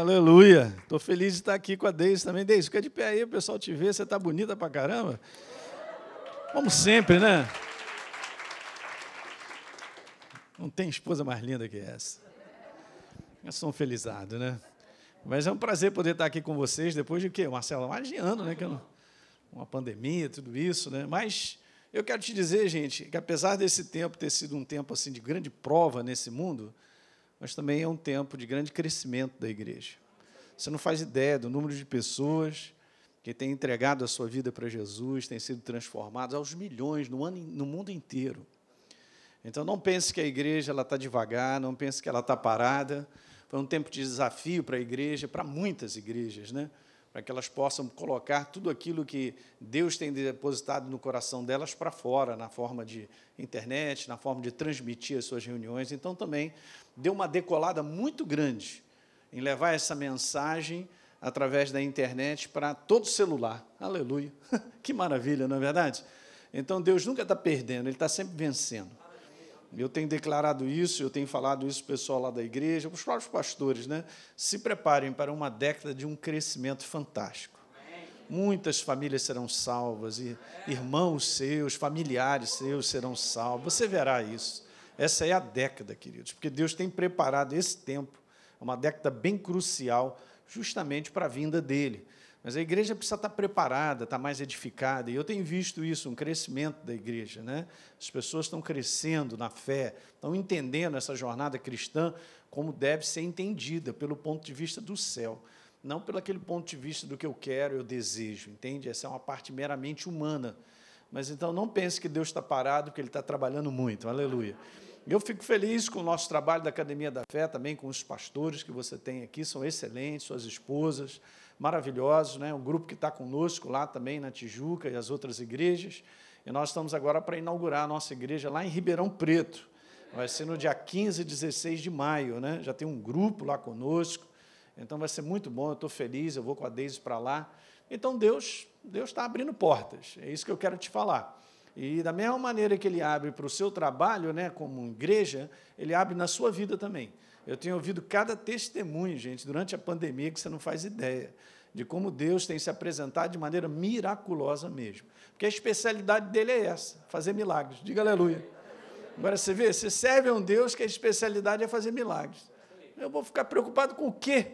Aleluia. Estou feliz de estar aqui com a Deise também. Deise, fica de pé aí, o pessoal te vê, você está bonita pra caramba. Como sempre, né? Não tem esposa mais linda que essa. Eu sou um felizado, né? Mas é um prazer poder estar aqui com vocês depois de quê? Marcelo, mais de ano, né? Uma pandemia, tudo isso, né? Mas eu quero te dizer, gente, que apesar desse tempo ter sido um tempo assim de grande prova nesse mundo, mas também é um tempo de grande crescimento da igreja. Você não faz ideia do número de pessoas que têm entregado a sua vida para Jesus, têm sido transformadas aos milhões no, ano, no mundo inteiro. Então, não pense que a igreja está devagar, não pense que ela está parada. Foi um tempo de desafio para a igreja, para muitas igrejas, né? Para que elas possam colocar tudo aquilo que Deus tem depositado no coração delas para fora, na forma de internet, na forma de transmitir as suas reuniões. Então, também deu uma decolada muito grande em levar essa mensagem através da internet para todo celular. Aleluia! Que maravilha, não é verdade? Então, Deus nunca está perdendo, Ele está sempre vencendo. Eu tenho declarado isso, eu tenho falado isso para o pessoal lá da igreja, para os próprios pastores, né? Se preparem para uma década de um crescimento fantástico. Muitas famílias serão salvas, e irmãos seus, familiares seus serão salvos. Você verá isso. Essa é a década, queridos, porque Deus tem preparado esse tempo, uma década bem crucial, justamente para a vinda dele. Mas a igreja precisa estar preparada, estar mais edificada. E eu tenho visto isso, um crescimento da igreja. Né? As pessoas estão crescendo na fé, estão entendendo essa jornada cristã como deve ser entendida, pelo ponto de vista do céu. Não pelo aquele ponto de vista do que eu quero, eu desejo, entende? Essa é uma parte meramente humana. Mas então não pense que Deus está parado, porque Ele está trabalhando muito. Aleluia. Eu fico feliz com o nosso trabalho da Academia da Fé, também com os pastores que você tem aqui, são excelentes, suas esposas maravilhosos, né? um grupo que está conosco lá também na Tijuca e as outras igrejas. E nós estamos agora para inaugurar a nossa igreja lá em Ribeirão Preto. Vai ser no dia 15 e 16 de maio, né? Já tem um grupo lá conosco. Então vai ser muito bom, eu estou feliz, eu vou com a Deise para lá. Então Deus Deus está abrindo portas, é isso que eu quero te falar. E da mesma maneira que ele abre para o seu trabalho, né, como igreja, ele abre na sua vida também. Eu tenho ouvido cada testemunho, gente, durante a pandemia, que você não faz ideia de como Deus tem se apresentado de maneira miraculosa mesmo. Porque a especialidade dele é essa, fazer milagres. Diga aleluia. Agora você vê, você serve a um Deus que a especialidade é fazer milagres. Eu vou ficar preocupado com o quê?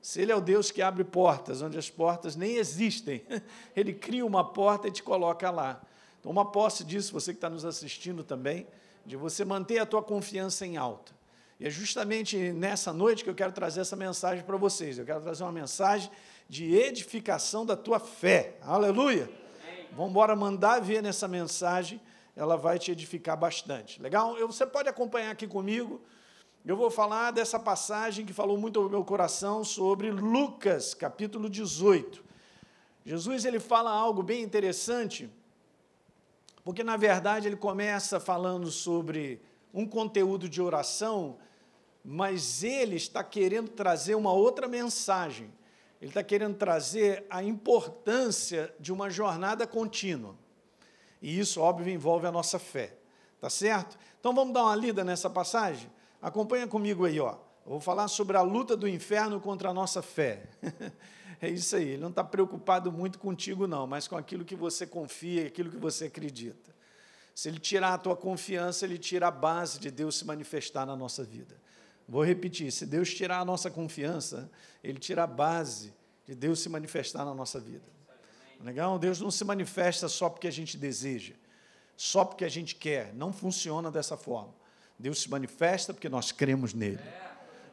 Se ele é o Deus que abre portas, onde as portas nem existem, ele cria uma porta e te coloca lá. Então, uma posse disso, você que está nos assistindo também, de você manter a tua confiança em alta. E é justamente nessa noite que eu quero trazer essa mensagem para vocês. Eu quero trazer uma mensagem de edificação da tua fé. Aleluia! Vamos embora mandar ver nessa mensagem, ela vai te edificar bastante. Legal? Você pode acompanhar aqui comigo. Eu vou falar dessa passagem que falou muito ao meu coração sobre Lucas, capítulo 18. Jesus ele fala algo bem interessante, porque na verdade ele começa falando sobre um conteúdo de oração mas ele está querendo trazer uma outra mensagem. Ele está querendo trazer a importância de uma jornada contínua. E isso, óbvio, envolve a nossa fé. Tá certo? Então vamos dar uma lida nessa passagem? Acompanha comigo aí, ó. Eu vou falar sobre a luta do inferno contra a nossa fé. é isso aí. Ele não está preocupado muito contigo, não, mas com aquilo que você confia, aquilo que você acredita. Se ele tirar a tua confiança, ele tira a base de Deus se manifestar na nossa vida. Vou repetir: se Deus tirar a nossa confiança, Ele tira a base de Deus se manifestar na nossa vida. Legal? Deus não se manifesta só porque a gente deseja, só porque a gente quer. Não funciona dessa forma. Deus se manifesta porque nós cremos nele.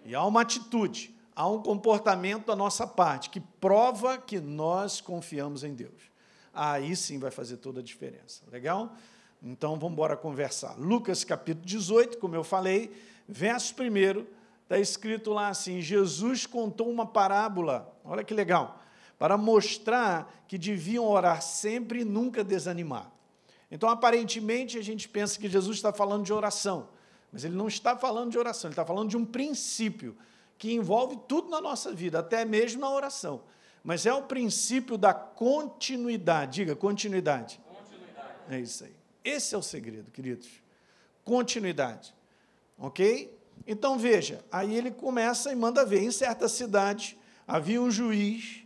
E há uma atitude, há um comportamento da nossa parte que prova que nós confiamos em Deus. Aí sim vai fazer toda a diferença. Legal? Então vamos embora conversar. Lucas capítulo 18, como eu falei, verso 1, está escrito lá assim: Jesus contou uma parábola, olha que legal, para mostrar que deviam orar sempre e nunca desanimar. Então, aparentemente, a gente pensa que Jesus está falando de oração, mas ele não está falando de oração, ele está falando de um princípio que envolve tudo na nossa vida, até mesmo na oração. Mas é o princípio da continuidade. Diga, continuidade. Continuidade. É isso aí. Esse é o segredo, queridos. Continuidade. Ok? Então veja, aí ele começa e manda ver. Em certa cidade havia um juiz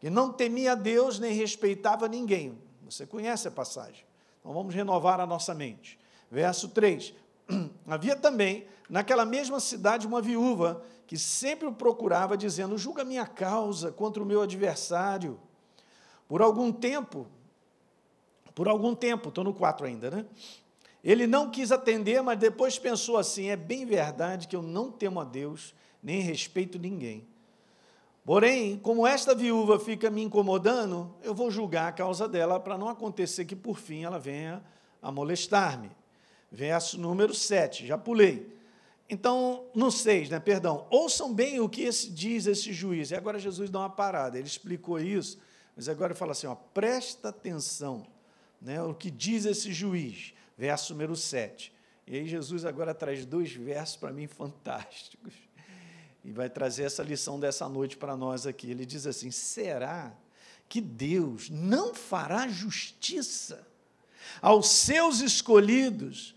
que não temia Deus nem respeitava ninguém. Você conhece a passagem. Então vamos renovar a nossa mente. Verso 3. Havia também naquela mesma cidade uma viúva que sempre o procurava, dizendo: Julga minha causa contra o meu adversário. Por algum tempo, por algum tempo, estou no 4 ainda, né? Ele não quis atender, mas depois pensou assim: é bem verdade que eu não temo a Deus, nem respeito ninguém. Porém, como esta viúva fica me incomodando, eu vou julgar a causa dela para não acontecer que por fim ela venha a molestar-me. Verso número 7, já pulei. Então, no 6, né, perdão, ouçam bem o que esse, diz esse juiz. E agora Jesus dá uma parada, ele explicou isso, mas agora ele fala assim: ó, presta atenção né, o que diz esse juiz, verso número 7. E aí Jesus agora traz dois versos para mim fantásticos. E vai trazer essa lição dessa noite para nós aqui. Ele diz assim: será que Deus não fará justiça aos seus escolhidos,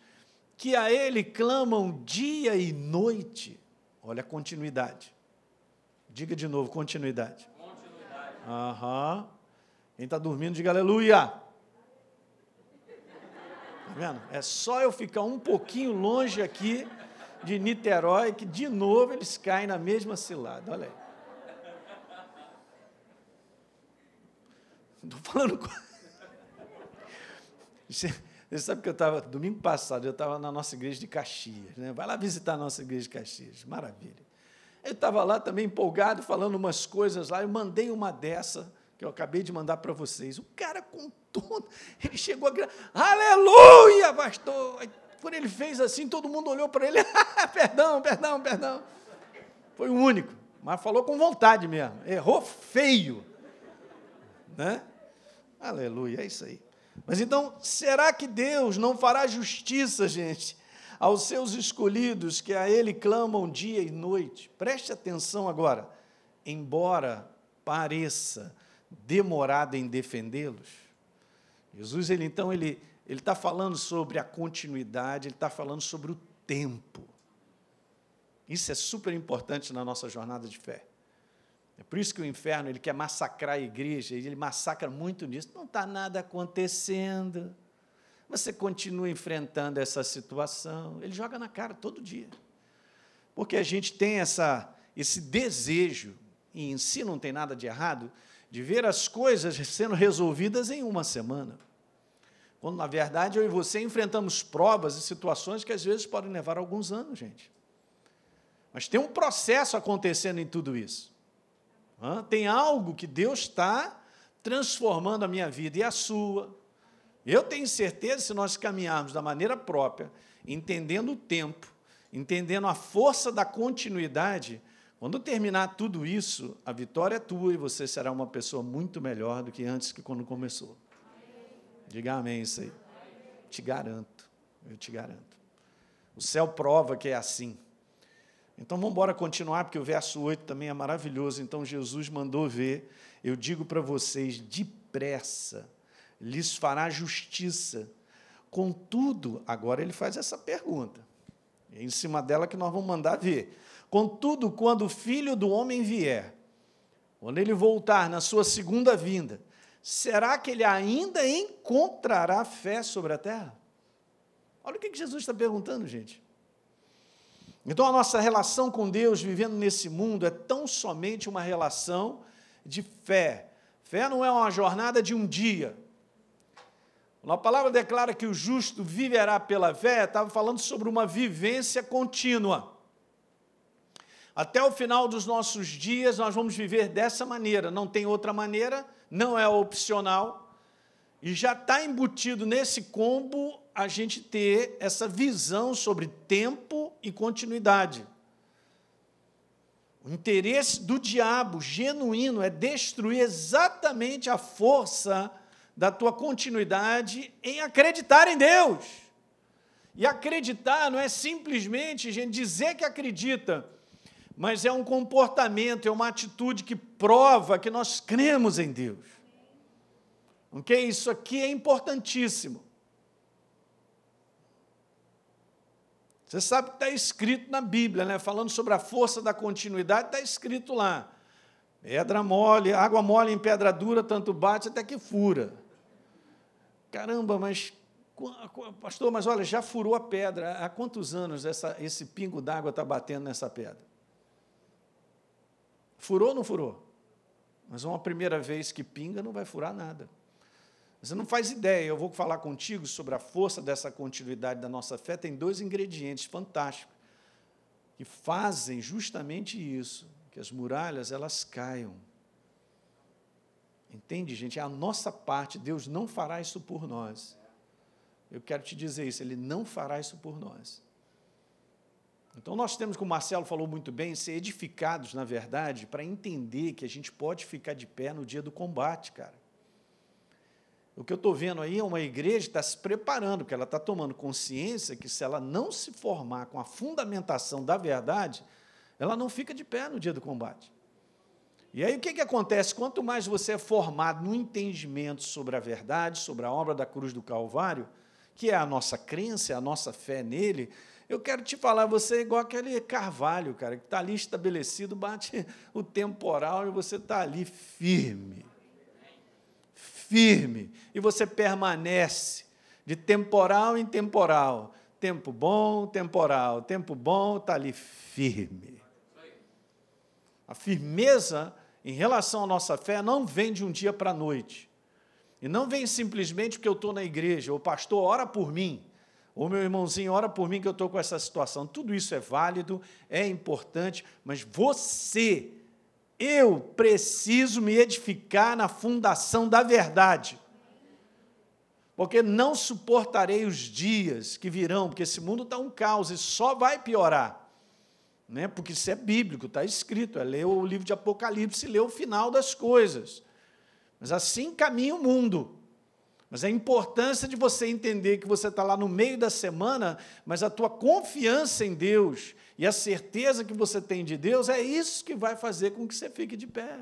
que a Ele clamam dia e noite? Olha a continuidade. Diga de novo, continuidade. Continuidade. Aham. Quem está dormindo, diga aleluia. Tá vendo? É só eu ficar um pouquinho longe aqui de Niterói que de novo eles caem na mesma cilada. Olha aí. Estou falando. Você sabe que eu estava, domingo passado, eu estava na nossa igreja de Caxias. Né? Vai lá visitar a nossa igreja de Caxias. Maravilha. Eu estava lá também empolgado, falando umas coisas lá. Eu mandei uma dessa que eu acabei de mandar para vocês. O cara com ele chegou a gritar, aleluia, pastor. Quando ele fez assim, todo mundo olhou para ele, perdão, perdão, perdão. Foi o único, mas falou com vontade mesmo, errou feio. Né? Aleluia, é isso aí. Mas então, será que Deus não fará justiça, gente, aos seus escolhidos que a Ele clamam dia e noite? Preste atenção agora. Embora pareça demorado em defendê-los? Jesus, ele então, ele ele está falando sobre a continuidade, ele está falando sobre o tempo. Isso é super importante na nossa jornada de fé. É por isso que o inferno ele quer massacrar a igreja, ele massacra muito nisso. Não está nada acontecendo. Você continua enfrentando essa situação. Ele joga na cara todo dia. Porque a gente tem essa, esse desejo, e em si não tem nada de errado, de ver as coisas sendo resolvidas em uma semana. Quando, na verdade, eu e você enfrentamos provas e situações que às vezes podem levar alguns anos, gente. Mas tem um processo acontecendo em tudo isso. Tem algo que Deus está transformando a minha vida e a sua. Eu tenho certeza, se nós caminharmos da maneira própria, entendendo o tempo, entendendo a força da continuidade, quando terminar tudo isso, a vitória é tua e você será uma pessoa muito melhor do que antes que quando começou. Diga amém isso aí. Te garanto, eu te garanto. O céu prova que é assim. Então vamos embora continuar, porque o verso 8 também é maravilhoso. Então Jesus mandou ver, eu digo para vocês, depressa lhes fará justiça. Contudo, agora ele faz essa pergunta. É em cima dela que nós vamos mandar ver. Contudo, quando o filho do homem vier, quando ele voltar na sua segunda vinda, será que ele ainda encontrará fé sobre a terra? Olha o que Jesus está perguntando, gente. Então, a nossa relação com Deus, vivendo nesse mundo, é tão somente uma relação de fé. Fé não é uma jornada de um dia. Quando a palavra declara que o justo viverá pela fé, estava falando sobre uma vivência contínua. Até o final dos nossos dias, nós vamos viver dessa maneira, não tem outra maneira não é opcional, e já está embutido nesse combo a gente ter essa visão sobre tempo e continuidade. O interesse do diabo genuíno é destruir exatamente a força da tua continuidade em acreditar em Deus. E acreditar não é simplesmente gente dizer que acredita, mas é um comportamento, é uma atitude que prova que nós cremos em Deus. Ok? Isso aqui é importantíssimo. Você sabe que está escrito na Bíblia, né? falando sobre a força da continuidade, está escrito lá. Pedra mole, água mole em pedra dura, tanto bate até que fura. Caramba, mas, pastor, mas olha, já furou a pedra. Há quantos anos essa, esse pingo d'água está batendo nessa pedra? Furou ou não furou? Mas uma primeira vez que pinga não vai furar nada. Você não faz ideia, eu vou falar contigo sobre a força dessa continuidade da nossa fé. Tem dois ingredientes fantásticos que fazem justamente isso, que as muralhas elas caiam. Entende, gente? É a nossa parte, Deus não fará isso por nós. Eu quero te dizer isso, Ele não fará isso por nós. Então nós temos, como o Marcelo falou muito bem, ser edificados, na verdade, para entender que a gente pode ficar de pé no dia do combate, cara. O que eu estou vendo aí é uma igreja que está se preparando, porque ela está tomando consciência que se ela não se formar com a fundamentação da verdade, ela não fica de pé no dia do combate. E aí o que, que acontece? Quanto mais você é formado no entendimento sobre a verdade, sobre a obra da cruz do Calvário, que é a nossa crença, a nossa fé nele, eu quero te falar, você é igual aquele carvalho, cara, que está ali estabelecido, bate o temporal e você está ali firme firme e você permanece de temporal em temporal. Tempo bom, temporal. Tempo bom, está ali firme. A firmeza em relação à nossa fé não vem de um dia para a noite. E não vem simplesmente porque eu estou na igreja, o pastor ora por mim, ou meu irmãozinho ora por mim que eu estou com essa situação. Tudo isso é válido, é importante, mas você eu preciso me edificar na fundação da verdade. Porque não suportarei os dias que virão, porque esse mundo está um caos e só vai piorar. Né? Porque isso é bíblico, está escrito. É ler o livro de Apocalipse e ler o final das coisas. Mas assim caminha o mundo. Mas a importância de você entender que você está lá no meio da semana, mas a tua confiança em Deus e a certeza que você tem de Deus é isso que vai fazer com que você fique de pé.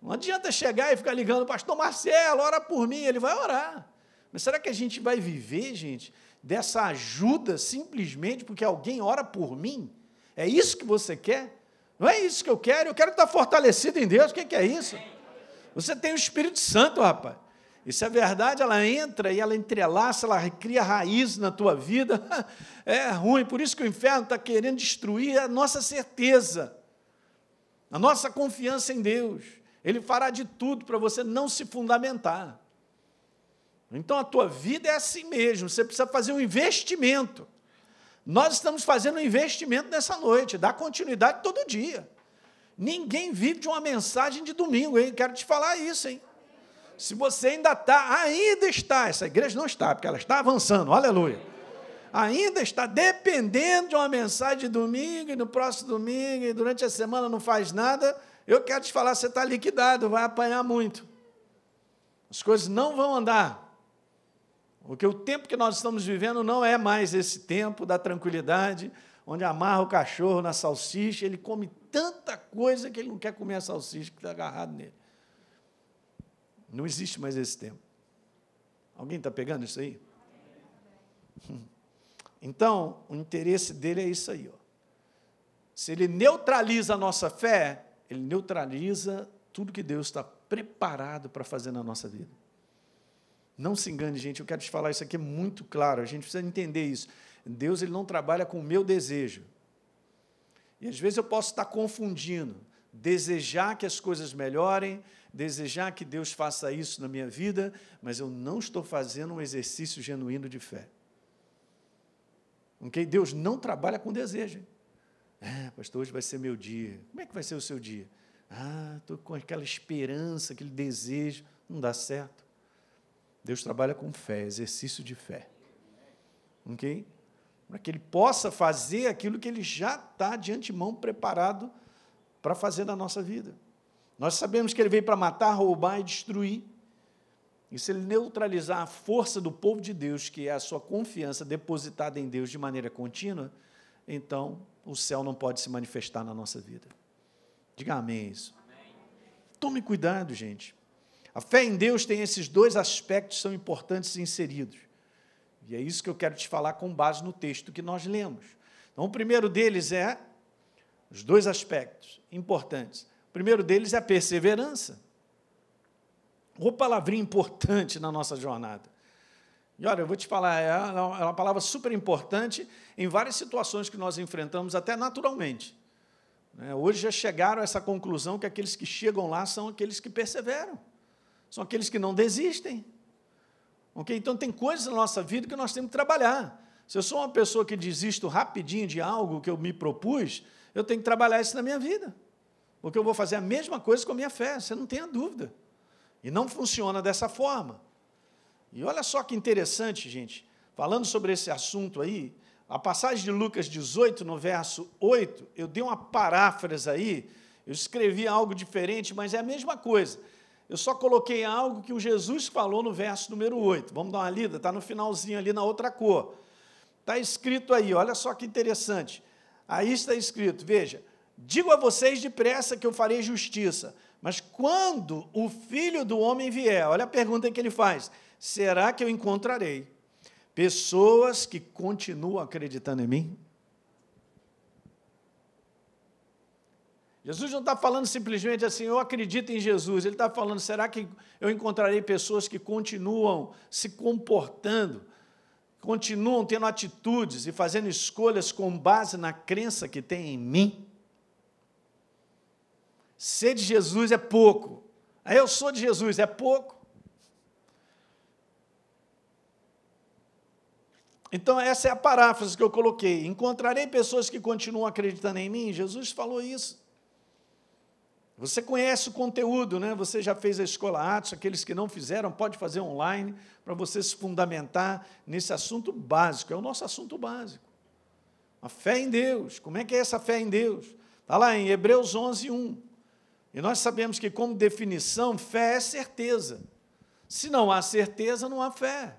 Não adianta chegar e ficar ligando, pastor Marcelo, ora por mim, ele vai orar. Mas será que a gente vai viver, gente, dessa ajuda simplesmente porque alguém ora por mim? É isso que você quer? Não é isso que eu quero, eu quero estar fortalecido em Deus. O que é isso? Você tem o Espírito Santo, rapaz. E se a verdade ela entra e ela entrelaça, ela cria raiz na tua vida, é ruim. Por isso que o inferno está querendo destruir a nossa certeza, a nossa confiança em Deus. Ele fará de tudo para você não se fundamentar. Então a tua vida é assim mesmo, você precisa fazer um investimento. Nós estamos fazendo um investimento nessa noite, dá continuidade todo dia. Ninguém vive de uma mensagem de domingo, hein? Quero te falar isso, hein? Se você ainda está, ainda está, essa igreja não está, porque ela está avançando, aleluia. Ainda está dependendo de uma mensagem de domingo e no próximo domingo e durante a semana não faz nada, eu quero te falar, você está liquidado, vai apanhar muito. As coisas não vão andar. Porque o tempo que nós estamos vivendo não é mais esse tempo da tranquilidade, onde amarra o cachorro na salsicha, ele come tanta coisa que ele não quer comer a salsicha que está agarrado nele. Não existe mais esse tempo. Alguém está pegando isso aí? Então, o interesse dele é isso aí. Ó. Se ele neutraliza a nossa fé, ele neutraliza tudo que Deus está preparado para fazer na nossa vida. Não se engane, gente, eu quero te falar isso aqui é muito claro, a gente precisa entender isso. Deus ele não trabalha com o meu desejo. E às vezes eu posso estar confundindo desejar que as coisas melhorem, desejar que Deus faça isso na minha vida, mas eu não estou fazendo um exercício genuíno de fé. Ok? Deus não trabalha com desejo. É, pastor, hoje vai ser meu dia. Como é que vai ser o seu dia? Ah, estou com aquela esperança, aquele desejo. Não dá certo. Deus trabalha com fé, exercício de fé. Ok? Para que ele possa fazer aquilo que ele já está de antemão preparado para fazer na nossa vida. Nós sabemos que ele veio para matar, roubar e destruir. E se ele neutralizar a força do povo de Deus, que é a sua confiança depositada em Deus de maneira contínua, então o céu não pode se manifestar na nossa vida. Diga amém isso. Tome cuidado, gente. A fé em Deus tem esses dois aspectos são importantes inseridos. E é isso que eu quero te falar com base no texto que nós lemos. Então, o primeiro deles é os dois aspectos importantes. O primeiro deles é a perseverança. Uma palavrinha importante na nossa jornada. E olha, eu vou te falar, é, é uma palavra super importante em várias situações que nós enfrentamos, até naturalmente. Né? Hoje já chegaram a essa conclusão que aqueles que chegam lá são aqueles que perseveram, são aqueles que não desistem. Okay? Então, tem coisas na nossa vida que nós temos que trabalhar. Se eu sou uma pessoa que desisto rapidinho de algo que eu me propus, eu tenho que trabalhar isso na minha vida. Porque eu vou fazer a mesma coisa com a minha fé, você não tenha dúvida. E não funciona dessa forma. E olha só que interessante, gente, falando sobre esse assunto aí, a passagem de Lucas 18, no verso 8, eu dei uma paráfrase aí, eu escrevi algo diferente, mas é a mesma coisa. Eu só coloquei algo que o Jesus falou no verso número 8. Vamos dar uma lida? Está no finalzinho ali na outra cor. Está escrito aí, olha só que interessante. Aí está escrito, veja, digo a vocês depressa que eu farei justiça, mas quando o filho do homem vier, olha a pergunta que ele faz: será que eu encontrarei pessoas que continuam acreditando em mim? Jesus não está falando simplesmente assim, eu acredito em Jesus. Ele está falando, será que eu encontrarei pessoas que continuam se comportando, continuam tendo atitudes e fazendo escolhas com base na crença que tem em mim? Ser de Jesus é pouco. Aí eu sou de Jesus, é pouco. Então, essa é a paráfrase que eu coloquei. Encontrarei pessoas que continuam acreditando em mim? Jesus falou isso. Você conhece o conteúdo, né? Você já fez a escola Atos, aqueles que não fizeram, pode fazer online para você se fundamentar nesse assunto básico. É o nosso assunto básico. A fé em Deus. Como é que é essa fé em Deus? Está lá em Hebreus 11, 1. E nós sabemos que, como definição, fé é certeza. Se não há certeza, não há fé.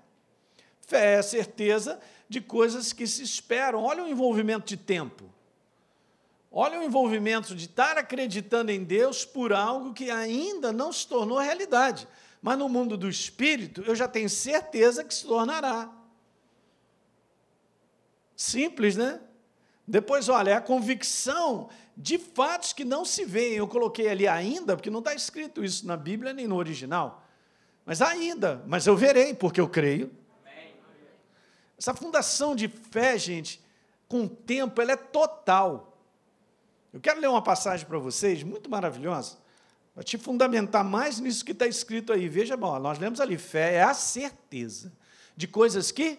Fé é certeza de coisas que se esperam. Olha o envolvimento de tempo. Olha o envolvimento de estar acreditando em Deus por algo que ainda não se tornou realidade. Mas no mundo do espírito, eu já tenho certeza que se tornará. Simples, né? Depois, olha, é a convicção de fatos que não se veem. Eu coloquei ali ainda, porque não está escrito isso na Bíblia nem no original. Mas ainda, mas eu verei, porque eu creio. Essa fundação de fé, gente, com o tempo, ela é total. Eu quero ler uma passagem para vocês, muito maravilhosa, para te fundamentar mais nisso que está escrito aí. Veja, bom, nós lemos ali: fé é a certeza de coisas que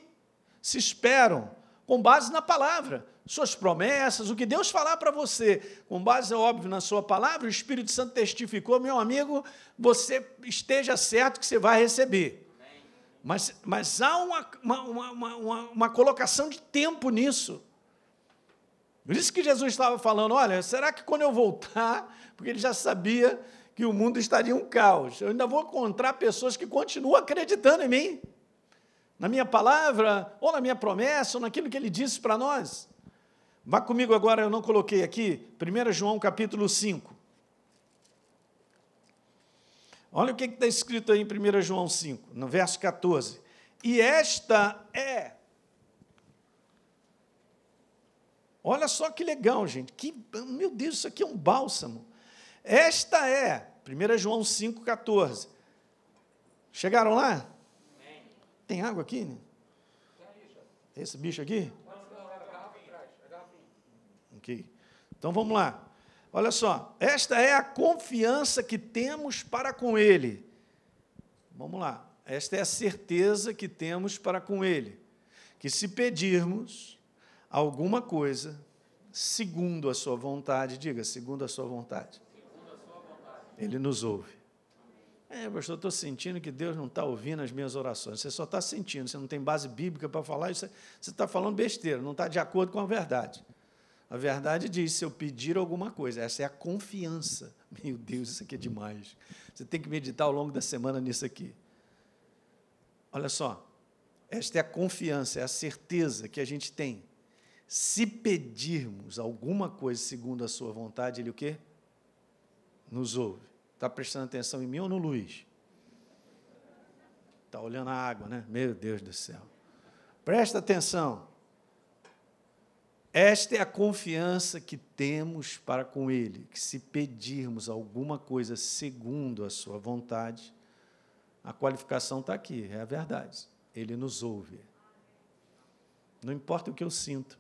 se esperam, com base na palavra, suas promessas, o que Deus falar para você, com base, é óbvio, na sua palavra, o Espírito Santo testificou, meu amigo, você esteja certo que você vai receber. Mas, mas há uma, uma, uma, uma, colocação de tempo nisso. Por isso que Jesus estava falando: olha, será que quando eu voltar, porque ele já sabia que o mundo estaria um caos, eu ainda vou encontrar pessoas que continuam acreditando em mim, na minha palavra, ou na minha promessa, ou naquilo que ele disse para nós. Vá comigo agora, eu não coloquei aqui, 1 João capítulo 5. Olha o que está escrito aí em 1 João 5, no verso 14. E esta é Olha só que legal, gente. Que, meu Deus, isso aqui é um bálsamo. Esta é, 1 João 5,14. Chegaram lá? Tem água aqui? Né? Esse bicho aqui? Ok. Então vamos lá. Olha só. Esta é a confiança que temos para com Ele. Vamos lá. Esta é a certeza que temos para com Ele. Que se pedirmos alguma coisa segundo a sua vontade, diga, segundo a sua vontade. Ele nos ouve. É, pastor, eu estou sentindo que Deus não está ouvindo as minhas orações. Você só está sentindo, você não tem base bíblica para falar isso. Você está falando besteira, não está de acordo com a verdade. A verdade diz: se eu pedir alguma coisa, essa é a confiança. Meu Deus, isso aqui é demais. Você tem que meditar ao longo da semana nisso aqui. Olha só, esta é a confiança, é a certeza que a gente tem se pedirmos alguma coisa segundo a sua vontade, ele o quê? Nos ouve. Está prestando atenção em mim ou no Luiz? Está olhando a água, né? Meu Deus do céu. Presta atenção. Esta é a confiança que temos para com Ele, que se pedirmos alguma coisa segundo a Sua vontade, a qualificação está aqui, é a verdade. Ele nos ouve. Não importa o que eu sinto,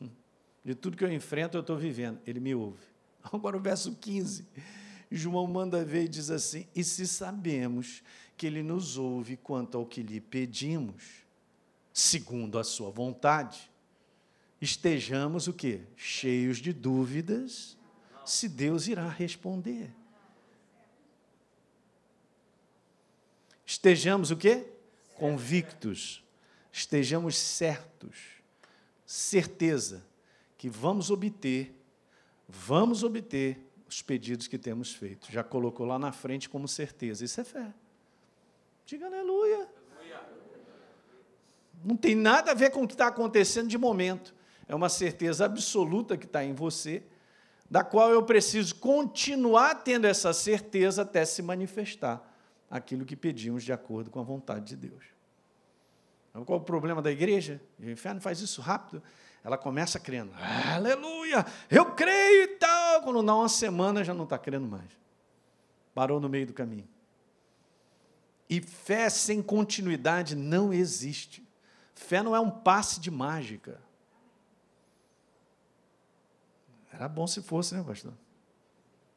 de tudo que eu enfrento, eu estou vivendo, Ele me ouve. Agora o verso 15, João manda ver e diz assim: E se sabemos que Ele nos ouve quanto ao que lhe pedimos, segundo a Sua vontade, estejamos o quê? Cheios de dúvidas se Deus irá responder. Estejamos o quê? Convictos. Estejamos certos. Certeza que vamos obter, vamos obter os pedidos que temos feito. Já colocou lá na frente como certeza. Isso é fé. Diga aleluia. Não tem nada a ver com o que está acontecendo de momento é uma certeza absoluta que está em você, da qual eu preciso continuar tendo essa certeza até se manifestar aquilo que pedimos de acordo com a vontade de Deus. Qual é o problema da igreja? O inferno faz isso rápido. Ela começa crendo, aleluia, eu creio e tal. Quando dá uma semana, já não está crendo mais. Parou no meio do caminho. E fé sem continuidade não existe. Fé não é um passe de mágica. Era bom se fosse, né, pastor?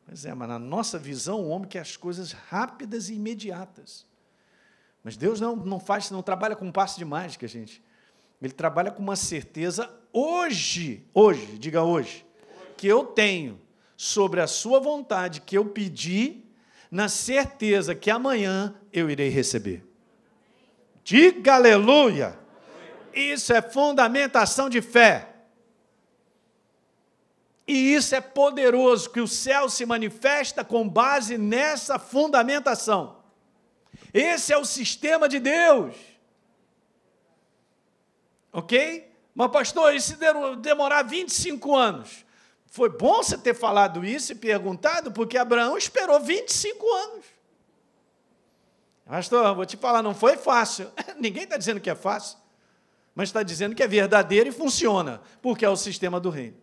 Pois é, mas na nossa visão, o homem quer as coisas rápidas e imediatas. Mas Deus não, não faz, não trabalha com um passo de mágica, gente. Ele trabalha com uma certeza hoje, hoje, diga hoje, que eu tenho sobre a sua vontade que eu pedi, na certeza que amanhã eu irei receber. Diga aleluia! Isso é fundamentação de fé. E isso é poderoso, que o céu se manifesta com base nessa fundamentação. Esse é o sistema de Deus. Ok? Mas, pastor, e se demorar 25 anos? Foi bom você ter falado isso e perguntado, porque Abraão esperou 25 anos. Pastor, vou te falar, não foi fácil. Ninguém está dizendo que é fácil, mas está dizendo que é verdadeiro e funciona, porque é o sistema do reino.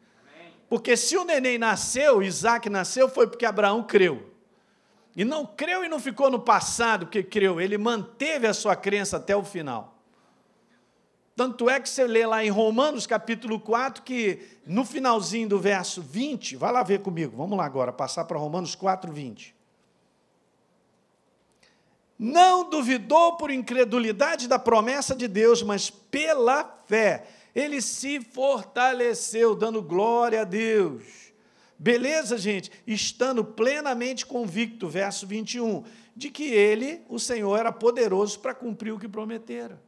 Porque se o neném nasceu, Isaac nasceu, foi porque Abraão creu. E não creu e não ficou no passado porque creu, ele manteve a sua crença até o final. Tanto é que você lê lá em Romanos capítulo 4, que no finalzinho do verso 20, vai lá ver comigo, vamos lá agora, passar para Romanos 4, 20. Não duvidou por incredulidade da promessa de Deus, mas pela fé ele se fortaleceu, dando glória a Deus. Beleza, gente? Estando plenamente convicto, verso 21, de que ele, o Senhor, era poderoso para cumprir o que prometera.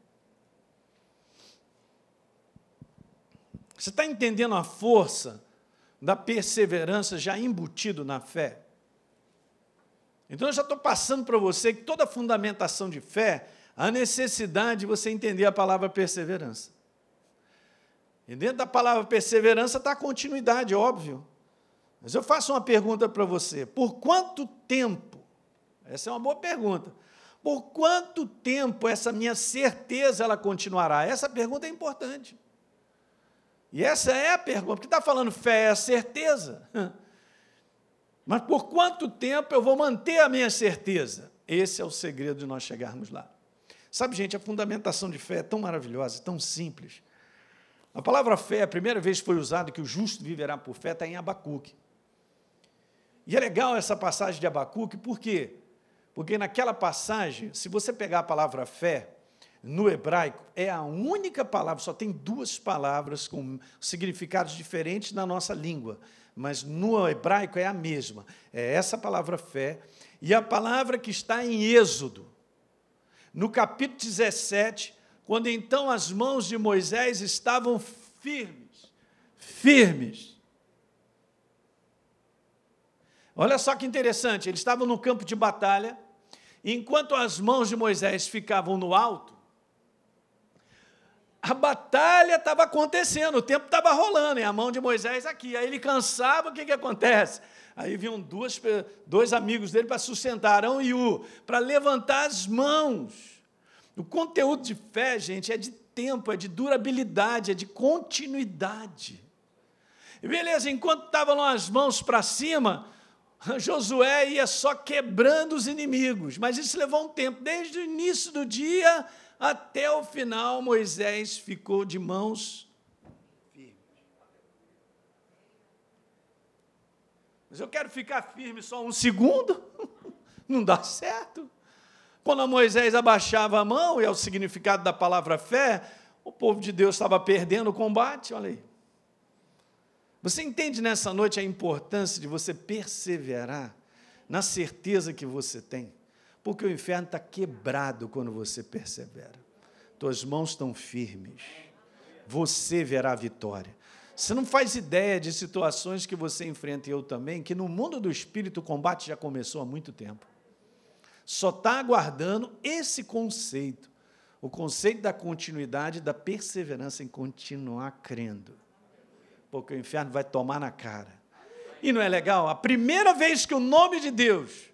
Você está entendendo a força da perseverança já embutido na fé? Então eu já estou passando para você que toda fundamentação de fé, a necessidade de você entender a palavra perseverança. E dentro da palavra perseverança está a continuidade, óbvio. Mas eu faço uma pergunta para você: por quanto tempo? Essa é uma boa pergunta. Por quanto tempo essa minha certeza ela continuará? Essa pergunta é importante. E essa é a pergunta, porque está falando fé é a certeza. Mas por quanto tempo eu vou manter a minha certeza? Esse é o segredo de nós chegarmos lá. Sabe, gente, a fundamentação de fé é tão maravilhosa, tão simples. A palavra fé, a primeira vez que foi usada que o justo viverá por fé, está em Abacuque. E é legal essa passagem de Abacuque, por quê? Porque naquela passagem, se você pegar a palavra fé, no hebraico, é a única palavra, só tem duas palavras com significados diferentes na nossa língua, mas no hebraico é a mesma. É essa palavra fé. E a palavra que está em Êxodo, no capítulo 17, quando então as mãos de Moisés estavam firmes, firmes. Olha só que interessante, eles estavam no campo de batalha, enquanto as mãos de Moisés ficavam no alto, a batalha estava acontecendo, o tempo estava rolando, e a mão de Moisés aqui. Aí ele cansava, o que, que acontece? Aí vinham duas, dois amigos dele para sustentar e U, para levantar as mãos. O conteúdo de fé, gente, é de tempo, é de durabilidade, é de continuidade. E beleza, enquanto estavam as mãos para cima, Josué ia só quebrando os inimigos, mas isso levou um tempo, desde o início do dia até o final, Moisés ficou de mãos firmes. Mas eu quero ficar firme só um segundo, não dá certo. Quando Moisés abaixava a mão, e é o significado da palavra fé, o povo de Deus estava perdendo o combate, olha aí. Você entende nessa noite a importância de você perseverar na certeza que você tem? Porque o inferno está quebrado quando você persevera. Tuas mãos estão firmes. Você verá a vitória. Você não faz ideia de situações que você enfrenta e eu também, que no mundo do espírito o combate já começou há muito tempo. Só está aguardando esse conceito, o conceito da continuidade, da perseverança em continuar crendo porque o inferno vai tomar na cara. E não é legal? A primeira vez que o nome de Deus,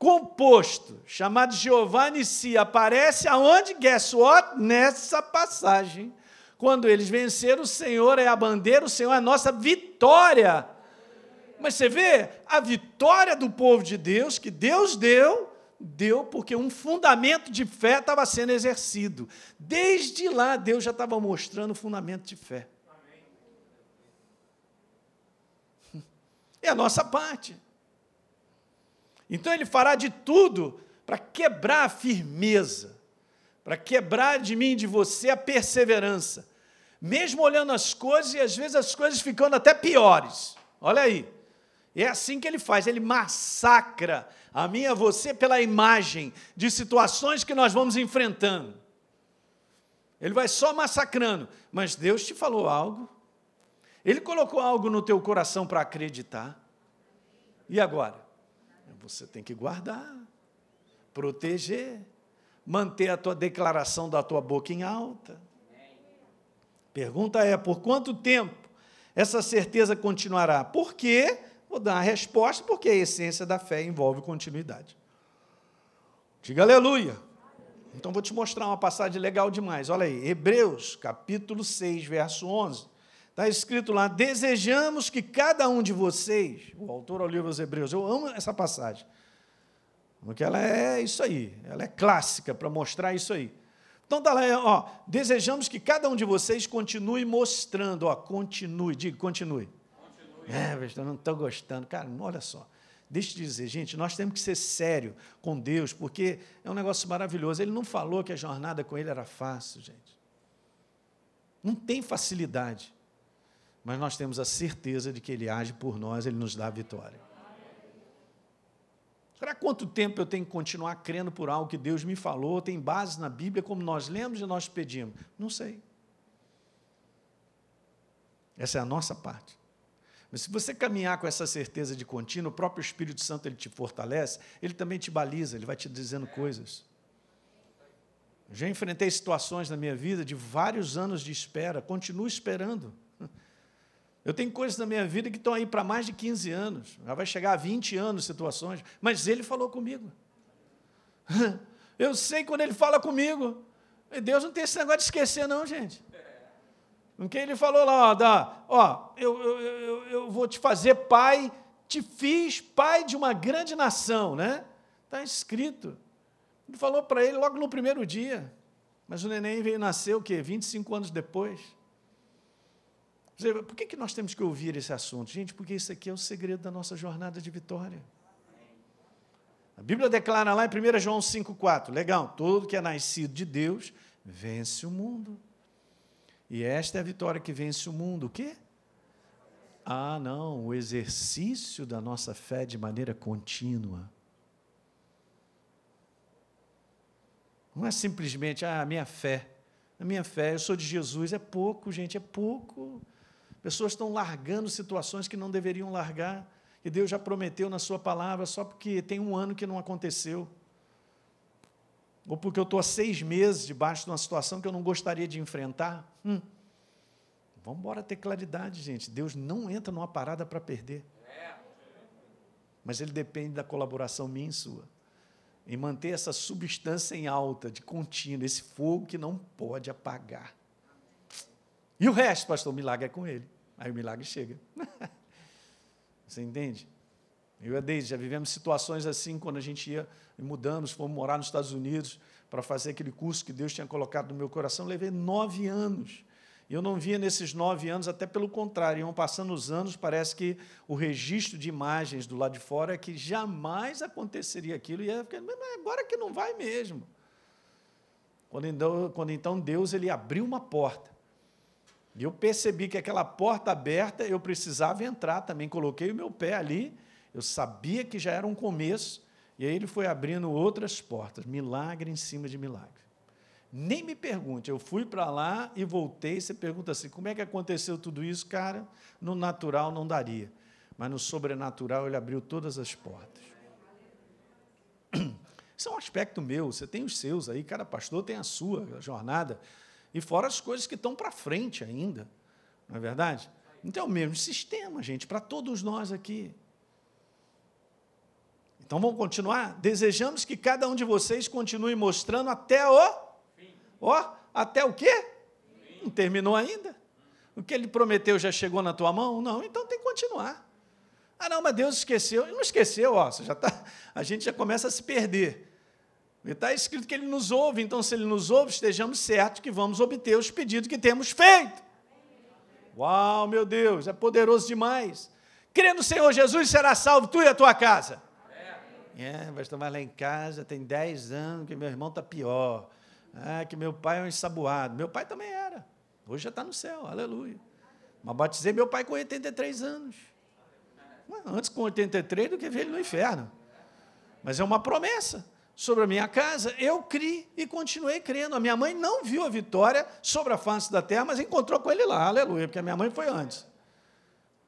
composto, chamado Jeová Nissi, aparece aonde? Guess what? Nessa passagem. Quando eles venceram, o Senhor é a bandeira, o Senhor é a nossa vitória. Mas você vê, a vitória do povo de Deus, que Deus deu, deu porque um fundamento de fé estava sendo exercido. Desde lá, Deus já estava mostrando o fundamento de fé. É a nossa parte. Então ele fará de tudo para quebrar a firmeza, para quebrar de mim de você a perseverança. Mesmo olhando as coisas e às vezes as coisas ficando até piores. Olha aí. É assim que ele faz, ele massacra a mim e a você pela imagem de situações que nós vamos enfrentando. Ele vai só massacrando, mas Deus te falou algo, ele colocou algo no teu coração para acreditar. E agora? Você tem que guardar, proteger, manter a tua declaração da tua boca em alta. Pergunta é: por quanto tempo essa certeza continuará? Por quê? Vou dar a resposta, porque a essência da fé envolve continuidade. Diga aleluia. Então vou te mostrar uma passagem legal demais. Olha aí, Hebreus, capítulo 6, verso 11. Está escrito lá: desejamos que cada um de vocês, o autor ao livro aos Hebreus, eu amo essa passagem, porque ela é isso aí, ela é clássica para mostrar isso aí. Então está lá, ó, desejamos que cada um de vocês continue mostrando, ó, continue, diga, continue. continue. É, não estou gostando. Cara, olha só. Deixa eu dizer, gente, nós temos que ser sério com Deus, porque é um negócio maravilhoso. Ele não falou que a jornada com Ele era fácil, gente. Não tem facilidade mas nós temos a certeza de que Ele age por nós, Ele nos dá a vitória. Será quanto tempo eu tenho que continuar crendo por algo que Deus me falou, tem base na Bíblia, como nós lemos e nós pedimos? Não sei. Essa é a nossa parte. Mas se você caminhar com essa certeza de contínuo, o próprio Espírito Santo ele te fortalece, ele também te baliza, ele vai te dizendo coisas. já enfrentei situações na minha vida de vários anos de espera, continuo esperando. Eu tenho coisas na minha vida que estão aí para mais de 15 anos, já vai chegar a 20 anos situações, mas ele falou comigo. Eu sei quando ele fala comigo. Deus não tem esse negócio de esquecer, não, gente. Porque ele falou lá, ó, da, ó eu, eu, eu, eu vou te fazer pai, te fiz pai de uma grande nação, né? Está escrito. Ele falou para ele logo no primeiro dia. Mas o neném veio nascer o quê? 25 anos depois. Por que, que nós temos que ouvir esse assunto? Gente, porque isso aqui é o segredo da nossa jornada de vitória. A Bíblia declara lá em 1 João 5,4, legal, todo que é nascido de Deus vence o mundo. E esta é a vitória que vence o mundo. O quê? Ah, não, o exercício da nossa fé de maneira contínua. Não é simplesmente, ah, a minha fé. A minha fé, eu sou de Jesus, é pouco, gente, é pouco. Pessoas estão largando situações que não deveriam largar, que Deus já prometeu na Sua palavra, só porque tem um ano que não aconteceu. Ou porque eu estou há seis meses debaixo de uma situação que eu não gostaria de enfrentar. Hum. Vamos embora ter claridade, gente. Deus não entra numa parada para perder. Mas Ele depende da colaboração minha e sua. em manter essa substância em alta, de contínuo, esse fogo que não pode apagar. E o resto, pastor, o milagre é com ele. Aí o milagre chega. Você entende? Eu e a Deise já vivemos situações assim quando a gente ia mudamos, fomos morar nos Estados Unidos para fazer aquele curso que Deus tinha colocado no meu coração. Levei nove anos. E eu não via nesses nove anos, até pelo contrário, iam passando os anos, parece que o registro de imagens do lado de fora é que jamais aconteceria aquilo, e ia ficando, mas agora que não vai mesmo. Quando então, quando então Deus ele abriu uma porta, e eu percebi que aquela porta aberta eu precisava entrar também, coloquei o meu pé ali, eu sabia que já era um começo, e aí ele foi abrindo outras portas, milagre em cima de milagre. Nem me pergunte, eu fui para lá e voltei. Você pergunta assim: como é que aconteceu tudo isso? Cara, no natural não daria, mas no sobrenatural ele abriu todas as portas. Isso é um aspecto meu, você tem os seus aí, cada pastor tem a sua jornada, e fora as coisas que estão para frente ainda, não é verdade? Então é o mesmo sistema, gente, para todos nós aqui. Então vamos continuar? Desejamos que cada um de vocês continue mostrando até o Ó, até o quê? Não terminou ainda? O que ele prometeu já chegou na tua mão? Não, então tem que continuar. Ah, não, mas Deus esqueceu. Ele não esqueceu, ó, você já tá, a gente já começa a se perder. Está escrito que ele nos ouve, então, se ele nos ouve, estejamos certos que vamos obter os pedidos que temos feito. Uau, meu Deus, é poderoso demais. Crê no Senhor Jesus, será salvo tu e a tua casa. É, vai estar lá em casa, tem 10 anos, que meu irmão está pior. Ah, que meu pai é um ensaboado. Meu pai também era. Hoje já está no céu, aleluia. Mas batizei meu pai com 83 anos. Antes com 83 do que ver ele no inferno. Mas é uma promessa sobre a minha casa. Eu criei e continuei crendo. A minha mãe não viu a vitória sobre a face da terra, mas encontrou com ele lá, aleluia, porque a minha mãe foi antes.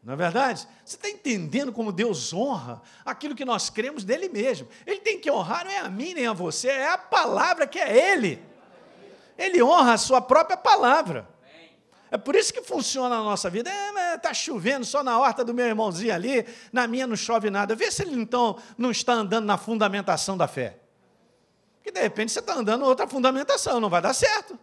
Não é verdade? Você está entendendo como Deus honra aquilo que nós cremos dele mesmo? Ele tem que honrar, não é a mim nem a você, é a palavra que é ele. Ele honra a sua própria palavra. É por isso que funciona a nossa vida. É, está chovendo só na horta do meu irmãozinho ali, na minha não chove nada. Vê se ele então não está andando na fundamentação da fé. Porque de repente você está andando outra fundamentação, não vai dar certo.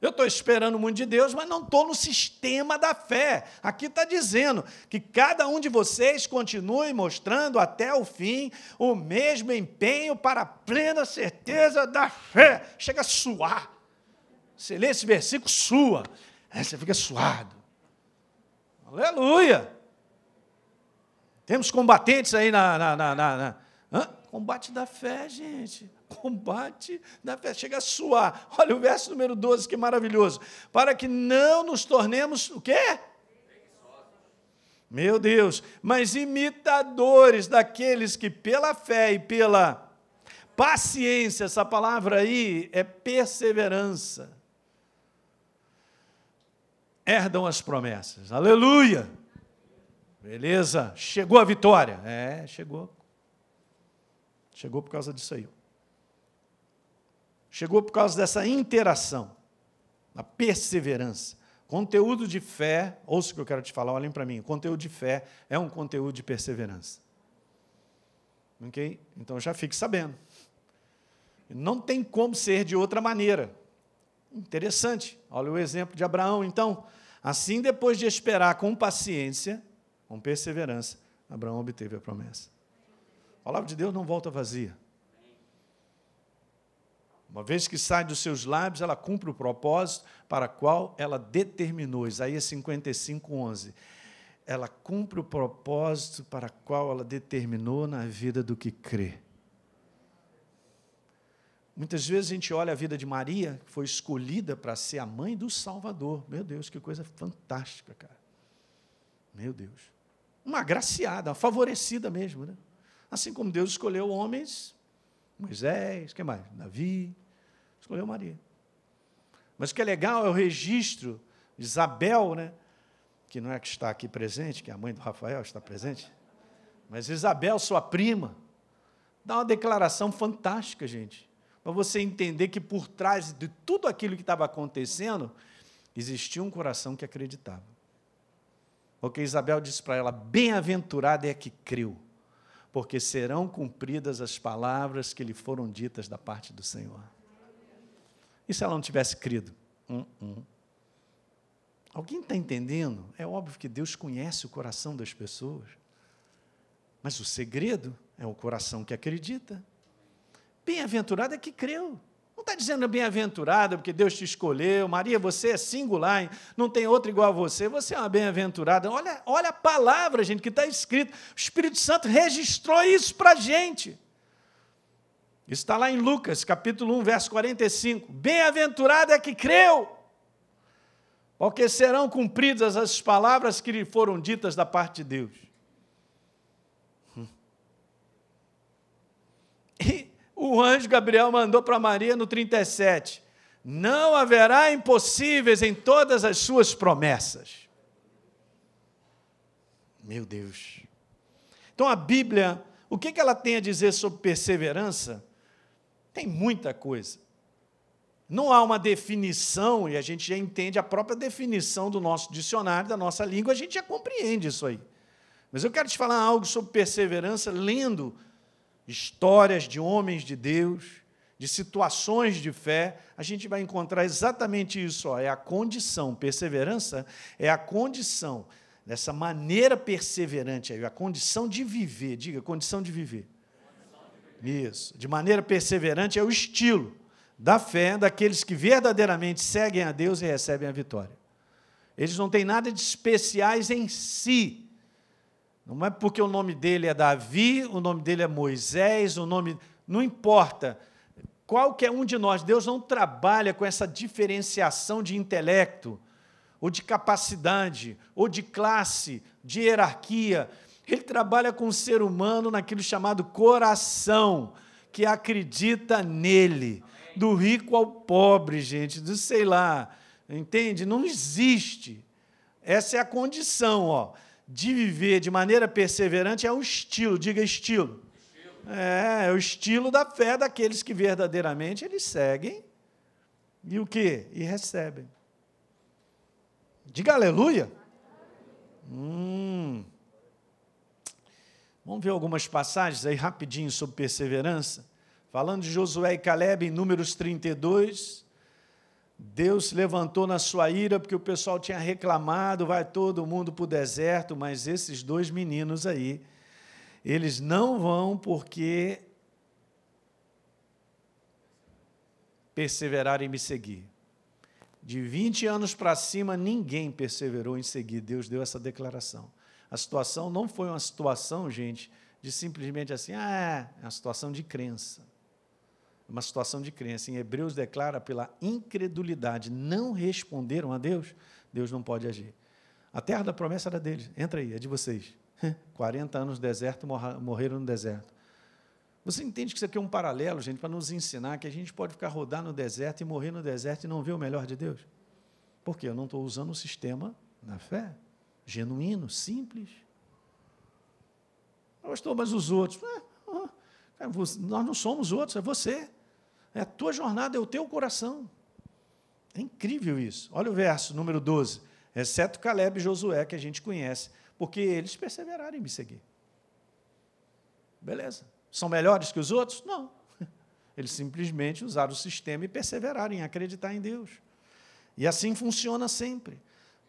Eu estou esperando muito de Deus, mas não estou no sistema da fé. Aqui está dizendo que cada um de vocês continue mostrando até o fim o mesmo empenho para a plena certeza da fé. Chega a suar. Você lê esse versículo, sua. Aí você fica suado. Aleluia! Temos combatentes aí na. na, na, na. Combate da fé, gente. Combate da fé. Chega a suar. Olha o verso número 12, que maravilhoso. Para que não nos tornemos o quê? Meu Deus, mas imitadores daqueles que pela fé e pela paciência, essa palavra aí é perseverança herdam as promessas. Aleluia! Beleza? Chegou a vitória? É, chegou. Chegou por causa disso aí. Chegou por causa dessa interação, da perseverança. Conteúdo de fé, ouça o que eu quero te falar, olhem para mim. Conteúdo de fé é um conteúdo de perseverança. Ok? Então já fique sabendo. Não tem como ser de outra maneira. Interessante. Olha o exemplo de Abraão, então. Assim, depois de esperar com paciência, com perseverança, Abraão obteve a promessa. A palavra de Deus não volta vazia. Uma vez que sai dos seus lábios, ela cumpre o propósito para qual ela determinou. Isaías 55, 11. Ela cumpre o propósito para qual ela determinou na vida do que crê. Muitas vezes a gente olha a vida de Maria, que foi escolhida para ser a mãe do Salvador. Meu Deus, que coisa fantástica, cara. Meu Deus. Uma agraciada, uma favorecida mesmo, né? Assim como Deus escolheu homens, Moisés, que mais? Davi, escolheu Maria. Mas o que é legal é o registro de Isabel, né? que não é que está aqui presente, que é a mãe do Rafael está presente, mas Isabel, sua prima, dá uma declaração fantástica, gente para você entender que por trás de tudo aquilo que estava acontecendo, existia um coração que acreditava. Porque Isabel disse para ela: Bem-aventurada é a que creu, porque serão cumpridas as palavras que lhe foram ditas da parte do Senhor. E se ela não tivesse crido? Hum, hum. Alguém está entendendo? É óbvio que Deus conhece o coração das pessoas. Mas o segredo é o coração que acredita. Bem-aventurado é que creu. Está dizendo bem-aventurada porque Deus te escolheu. Maria, você é singular, não tem outro igual a você. Você é uma bem-aventurada. Olha, olha a palavra, gente, que está escrito. O Espírito Santo registrou isso para a gente. Está lá em Lucas, capítulo 1, verso 45. Bem-aventurado é que creu, porque serão cumpridas as palavras que lhe foram ditas da parte de Deus. Hum. E o anjo Gabriel mandou para Maria no 37: Não haverá impossíveis em todas as suas promessas. Meu Deus. Então a Bíblia, o que ela tem a dizer sobre perseverança? Tem muita coisa. Não há uma definição, e a gente já entende a própria definição do nosso dicionário, da nossa língua, a gente já compreende isso aí. Mas eu quero te falar algo sobre perseverança lendo histórias de homens de Deus, de situações de fé, a gente vai encontrar exatamente isso. Ó, é a condição, perseverança é a condição dessa maneira perseverante, a condição de viver, diga, condição de viver. Isso, de maneira perseverante é o estilo da fé daqueles que verdadeiramente seguem a Deus e recebem a vitória. Eles não têm nada de especiais em si. Não é porque o nome dele é Davi, o nome dele é Moisés, o nome. Não importa. Qualquer um de nós, Deus não trabalha com essa diferenciação de intelecto, ou de capacidade, ou de classe, de hierarquia. Ele trabalha com o ser humano naquilo chamado coração, que acredita nele do rico ao pobre, gente, do sei lá, entende? Não existe. Essa é a condição, ó, de viver de maneira perseverante é o estilo, diga estilo. estilo. É, é o estilo da fé daqueles que verdadeiramente eles seguem e o que? E recebem. Diga aleluia. Hum. Vamos ver algumas passagens aí rapidinho sobre perseverança. Falando de Josué e Caleb em Números 32, Deus se levantou na sua ira porque o pessoal tinha reclamado, vai todo mundo para o deserto, mas esses dois meninos aí, eles não vão porque perseveraram em me seguir. De 20 anos para cima, ninguém perseverou em seguir. Deus deu essa declaração. A situação não foi uma situação, gente, de simplesmente assim, ah, é uma situação de crença uma situação de crença. Em Hebreus declara pela incredulidade, não responderam a Deus, Deus não pode agir. A terra da promessa era deles, entra aí, é de vocês. 40 anos no deserto, morreram no deserto. Você entende que isso aqui é um paralelo, gente, para nos ensinar que a gente pode ficar rodar no deserto e morrer no deserto e não ver o melhor de Deus? Porque eu não estou usando o sistema da fé, genuíno, simples. Pastor, mas os outros. É, nós não somos outros, é você. É a tua jornada, é o teu coração. É incrível isso. Olha o verso número 12. Exceto Caleb e Josué, que a gente conhece, porque eles perseveraram em me seguir. Beleza. São melhores que os outros? Não. Eles simplesmente usaram o sistema e perseveraram em acreditar em Deus. E assim funciona sempre.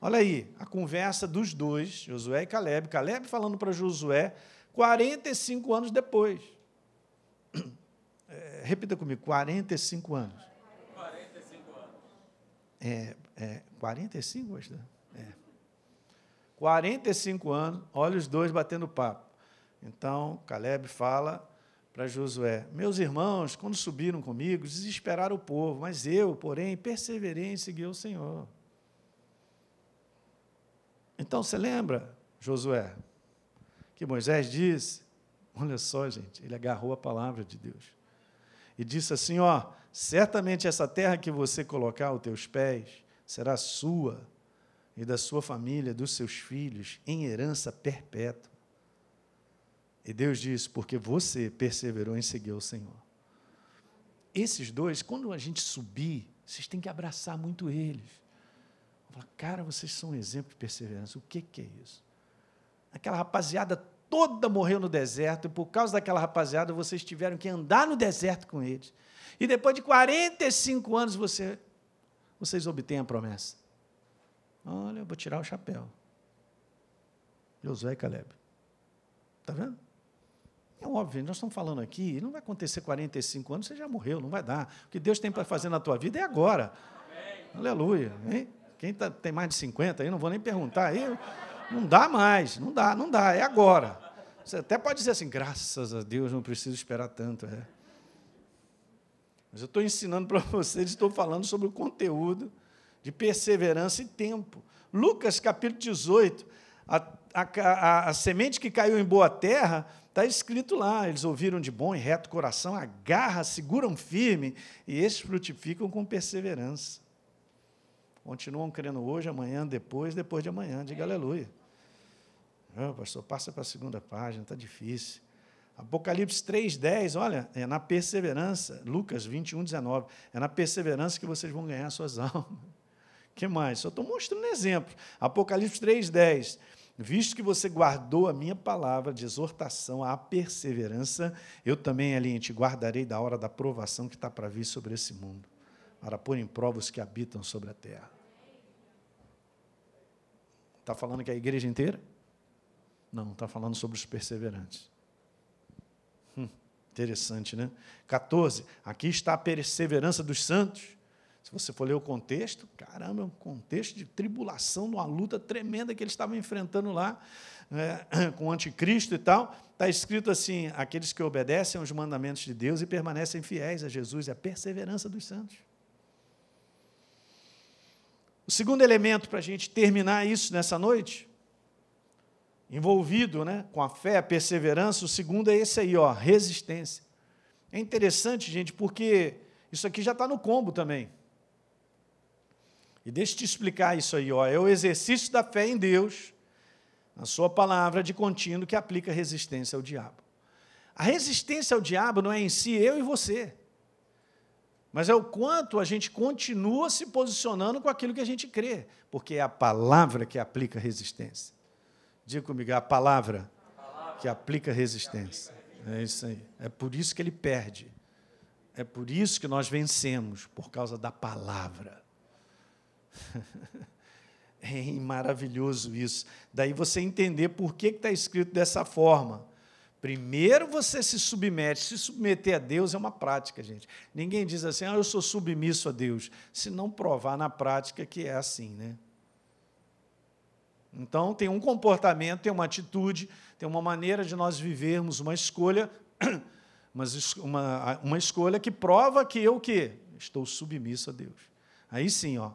Olha aí, a conversa dos dois, Josué e Caleb. Caleb falando para Josué 45 anos depois. Repita comigo, 45 anos. 45 anos. É, é 45, pastor? É. 45 anos, olha os dois batendo papo. Então, Caleb fala para Josué: Meus irmãos, quando subiram comigo, desesperaram o povo, mas eu, porém, perseverei em seguir o Senhor. Então, você lembra, Josué, que Moisés disse: Olha só, gente, ele agarrou a palavra de Deus e disse assim: Ó, certamente essa terra que você colocar os teus pés será sua e da sua família, dos seus filhos, em herança perpétua. E Deus disse: Porque você perseverou em seguir o Senhor. Esses dois, quando a gente subir, vocês têm que abraçar muito eles. Cara, vocês são um exemplo de perseverança. O que, que é isso? Aquela rapaziada toda morreu no deserto, e por causa daquela rapaziada, vocês tiveram que andar no deserto com eles. E depois de 45 anos, você, vocês obtêm a promessa. Olha, eu vou tirar o chapéu. Josué e Caleb. Está vendo? É óbvio, nós estamos falando aqui, não vai acontecer 45 anos, você já morreu, não vai dar. O que Deus tem para fazer na tua vida é agora. Amém. Aleluia. Hein? Quem tá, tem mais de 50 aí, não vou nem perguntar aí. Não dá mais, não dá, não dá, é agora. Você até pode dizer assim, graças a Deus, não preciso esperar tanto. É. Mas eu estou ensinando para vocês, estou falando sobre o conteúdo de perseverança e tempo. Lucas capítulo 18, a, a, a, a semente que caiu em boa terra, está escrito lá, eles ouviram de bom e reto coração, agarra, seguram firme, e esses frutificam com perseverança. Continuam crendo hoje, amanhã, depois, depois de amanhã. Diga aleluia. Oh, pastor, passa para a segunda página, está difícil. Apocalipse 3,10, olha, é na perseverança. Lucas 21, 19. É na perseverança que vocês vão ganhar suas almas. que mais? Só estou mostrando exemplo. Apocalipse 3,10. Visto que você guardou a minha palavra de exortação à perseverança, eu também, ali te guardarei da hora da provação que está para vir sobre esse mundo, para pôr em prova os que habitam sobre a terra. Está falando que é a igreja inteira? Não, está falando sobre os perseverantes. Hum, interessante, né? 14. Aqui está a perseverança dos santos. Se você for ler o contexto, caramba, é um contexto de tribulação, uma luta tremenda que eles estavam enfrentando lá né, com o anticristo e tal. Está escrito assim: aqueles que obedecem aos mandamentos de Deus e permanecem fiéis a Jesus, é a perseverança dos santos. O segundo elemento para a gente terminar isso nessa noite, envolvido né, com a fé, a perseverança, o segundo é esse aí, ó, resistência. É interessante, gente, porque isso aqui já está no combo também. E deixa eu te explicar isso aí, ó, é o exercício da fé em Deus, a sua palavra de contínuo que aplica resistência ao diabo. A resistência ao diabo não é em si eu e você mas é o quanto a gente continua se posicionando com aquilo que a gente crê, porque é a palavra que aplica resistência. Diga comigo, é a palavra, a palavra que aplica resistência. É isso aí. É por isso que ele perde. É por isso que nós vencemos, por causa da palavra. É maravilhoso isso. Daí você entender por que está escrito dessa forma. Primeiro você se submete. Se submeter a Deus é uma prática, gente. Ninguém diz assim, ah, eu sou submisso a Deus. Se não provar na prática que é assim, né? Então, tem um comportamento, tem uma atitude, tem uma maneira de nós vivermos uma escolha, mas uma, uma escolha que prova que eu que estou submisso a Deus. Aí sim, ó,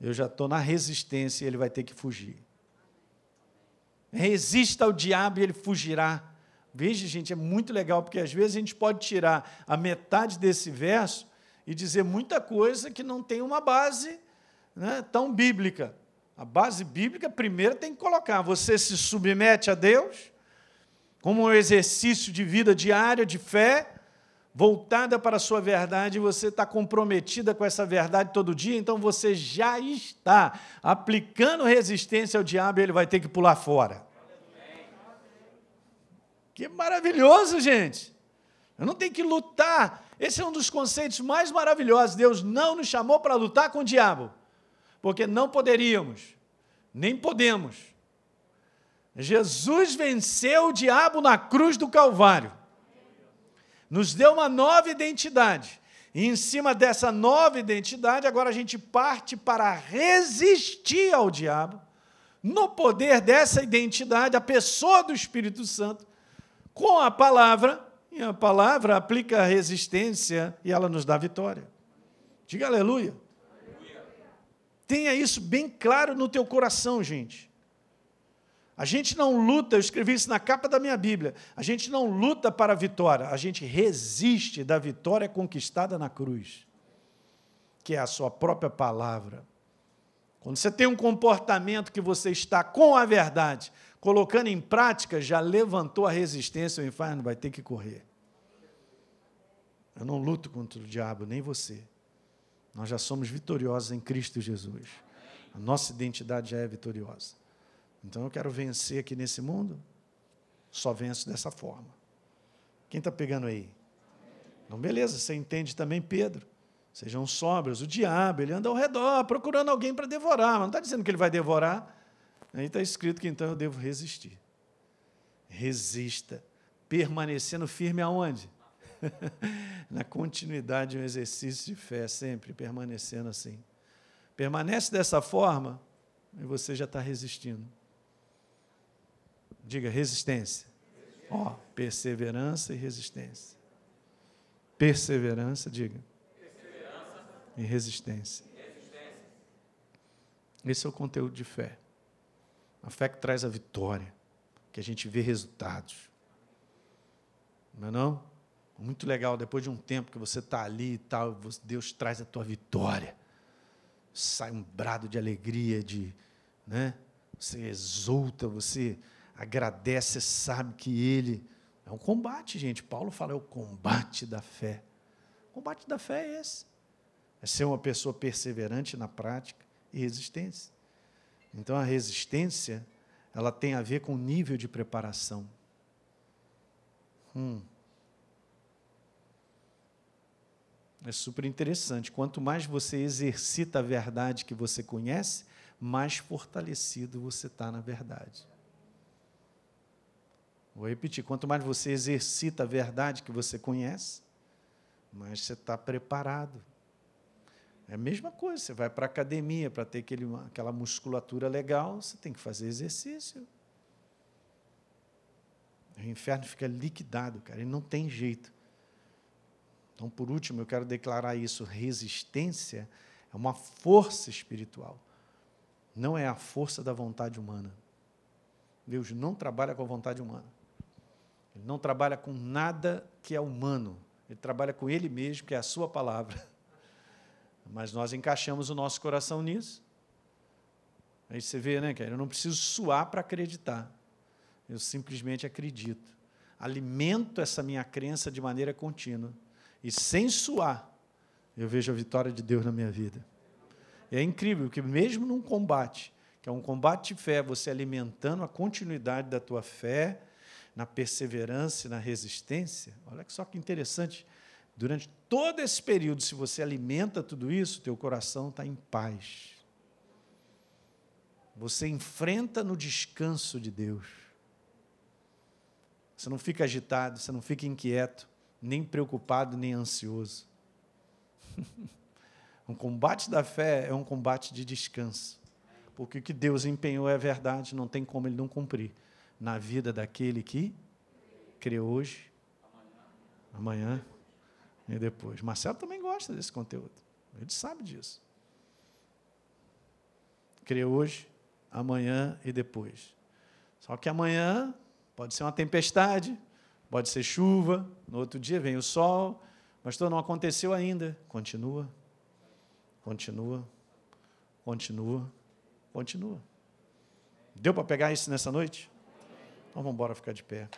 eu já estou na resistência e ele vai ter que fugir. Resista ao diabo e ele fugirá. Veja, gente, é muito legal, porque às vezes a gente pode tirar a metade desse verso e dizer muita coisa que não tem uma base né, tão bíblica. A base bíblica, primeiro, tem que colocar: você se submete a Deus, como um exercício de vida diária, de fé, voltada para a sua verdade, você está comprometida com essa verdade todo dia, então você já está aplicando resistência ao diabo e ele vai ter que pular fora. Que maravilhoso, gente. Eu não tenho que lutar. Esse é um dos conceitos mais maravilhosos. Deus não nos chamou para lutar com o diabo, porque não poderíamos, nem podemos. Jesus venceu o diabo na cruz do Calvário. Nos deu uma nova identidade. E em cima dessa nova identidade, agora a gente parte para resistir ao diabo, no poder dessa identidade, a pessoa do Espírito Santo, com a palavra, e a palavra aplica a resistência e ela nos dá vitória. Diga aleluia. Tenha isso bem claro no teu coração, gente. A gente não luta, eu escrevi isso na capa da minha Bíblia. A gente não luta para a vitória, a gente resiste da vitória conquistada na cruz, que é a sua própria palavra. Quando você tem um comportamento que você está com a verdade, colocando em prática, já levantou a resistência, o inferno vai ter que correr. Eu não luto contra o diabo, nem você. Nós já somos vitoriosos em Cristo Jesus. A nossa identidade já é vitoriosa. Então eu quero vencer aqui nesse mundo. Só venço dessa forma. Quem está pegando aí? Então, beleza, você entende também Pedro. Sejam sóbrios. O diabo, ele anda ao redor, procurando alguém para devorar. Mas não está dizendo que ele vai devorar. Aí está escrito que então eu devo resistir. Resista. Permanecendo firme aonde? Na continuidade de um exercício de fé, sempre permanecendo assim. Permanece dessa forma e você já está resistindo. Diga resistência. Ó, perseverança e resistência. Perseverança, diga e resistência. Esse é o conteúdo de fé. A fé que traz a vitória, que a gente vê resultados. Não é não? Muito legal, depois de um tempo que você está ali e tal, Deus traz a tua vitória. Sai um brado de alegria, de, né? Você exulta, você agradece, sabe que Ele é um combate, gente. Paulo fala é o combate da fé. O combate da fé é esse é ser uma pessoa perseverante na prática e resistência. Então a resistência, ela tem a ver com o nível de preparação. Hum. É super interessante. Quanto mais você exercita a verdade que você conhece, mais fortalecido você está na verdade. Vou repetir: quanto mais você exercita a verdade que você conhece, mais você está preparado. É a mesma coisa, você vai para a academia para ter aquele, aquela musculatura legal, você tem que fazer exercício. O inferno fica liquidado, cara, e não tem jeito. Então, por último, eu quero declarar isso: resistência é uma força espiritual, não é a força da vontade humana. Deus não trabalha com a vontade humana. Ele não trabalha com nada que é humano. Ele trabalha com Ele mesmo, que é a Sua palavra. Mas nós encaixamos o nosso coração nisso. Aí você vê, né, cara? Eu não preciso suar para acreditar. Eu simplesmente acredito. Alimento essa minha crença de maneira contínua. E sem suar, eu vejo a vitória de Deus na minha vida. E é incrível que, mesmo num combate, que é um combate de fé, você alimentando a continuidade da tua fé, na perseverança e na resistência, olha só que interessante. Durante todo esse período, se você alimenta tudo isso, teu coração está em paz. Você enfrenta no descanso de Deus. Você não fica agitado, você não fica inquieto, nem preocupado, nem ansioso. um combate da fé é um combate de descanso. Porque o que Deus empenhou é verdade, não tem como ele não cumprir. Na vida daquele que crê hoje, amanhã e depois. Marcelo também gosta desse conteúdo. Ele sabe disso. Crê hoje, amanhã e depois. Só que amanhã pode ser uma tempestade, pode ser chuva, no outro dia vem o sol, mas não aconteceu ainda. Continua, continua, continua, continua. Deu para pegar isso nessa noite? Então vamos embora ficar de pé.